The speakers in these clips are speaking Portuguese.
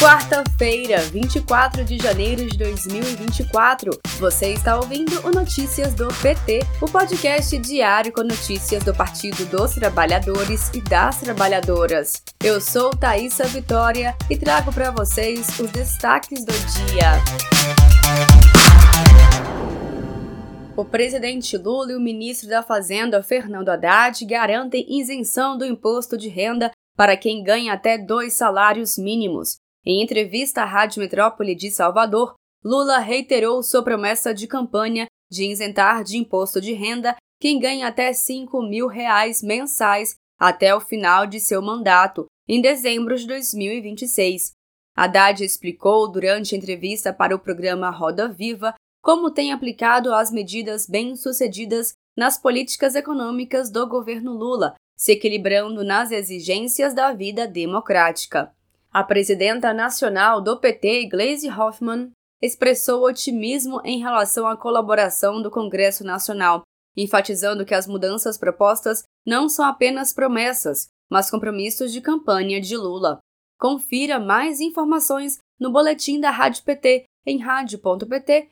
Quarta-feira, 24 de janeiro de 2024. Você está ouvindo o Notícias do PT, o podcast diário com notícias do Partido dos Trabalhadores e das Trabalhadoras. Eu sou Thaisa Vitória e trago para vocês os destaques do dia. O presidente Lula e o ministro da Fazenda, Fernando Haddad, garantem isenção do imposto de renda para quem ganha até dois salários mínimos. Em entrevista à Rádio Metrópole de Salvador, Lula reiterou sua promessa de campanha de isentar de imposto de renda quem ganha até 5 mil reais mensais até o final de seu mandato, em dezembro de 2026. Haddad explicou durante a entrevista para o programa Roda Viva como tem aplicado as medidas bem-sucedidas nas políticas econômicas do governo Lula, se equilibrando nas exigências da vida democrática. A presidenta nacional do PT, Gleisi Hoffmann, expressou otimismo em relação à colaboração do Congresso Nacional, enfatizando que as mudanças propostas não são apenas promessas, mas compromissos de campanha de Lula. Confira mais informações no boletim da Rádio PT em radio.pt.org.br.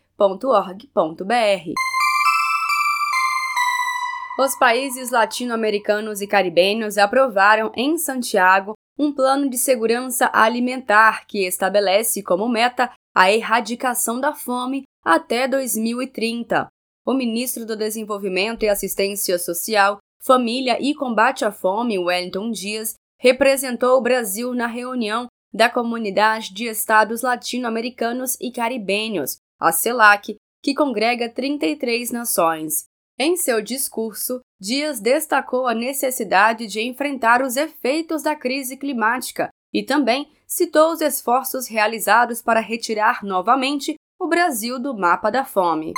Os países latino-americanos e caribenhos aprovaram em Santiago um plano de segurança alimentar que estabelece como meta a erradicação da fome até 2030. O ministro do Desenvolvimento e Assistência Social, Família e Combate à Fome, Wellington Dias, representou o Brasil na reunião da Comunidade de Estados Latino-Americanos e Caribenhos, a CELAC, que congrega 33 nações. Em seu discurso, Dias destacou a necessidade de enfrentar os efeitos da crise climática e também citou os esforços realizados para retirar novamente o Brasil do mapa da fome.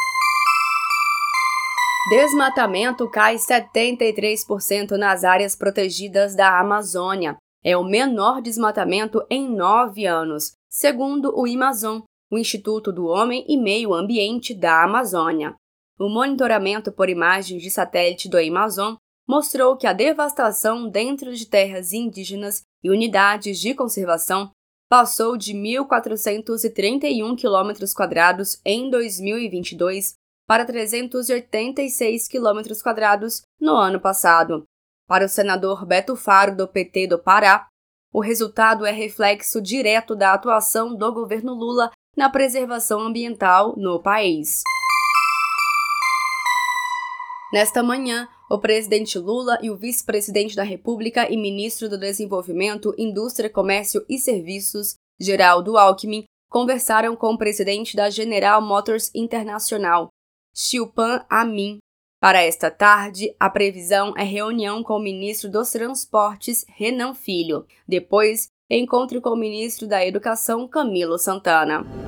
Desmatamento cai 73% nas áreas protegidas da Amazônia. É o menor desmatamento em nove anos, segundo o Amazon, o Instituto do Homem e Meio Ambiente da Amazônia. O monitoramento por imagens de satélite do Amazon mostrou que a devastação dentro de terras indígenas e unidades de conservação passou de 1.431 km em 2022 para 386 km no ano passado. Para o senador Beto Faro, do PT do Pará, o resultado é reflexo direto da atuação do governo Lula na preservação ambiental no país. Nesta manhã, o presidente Lula e o vice-presidente da República e ministro do Desenvolvimento, Indústria, Comércio e Serviços, Geraldo Alckmin, conversaram com o presidente da General Motors Internacional, Chilpan Amin. Para esta tarde, a previsão é reunião com o ministro dos Transportes, Renan Filho. Depois, encontro com o ministro da Educação, Camilo Santana.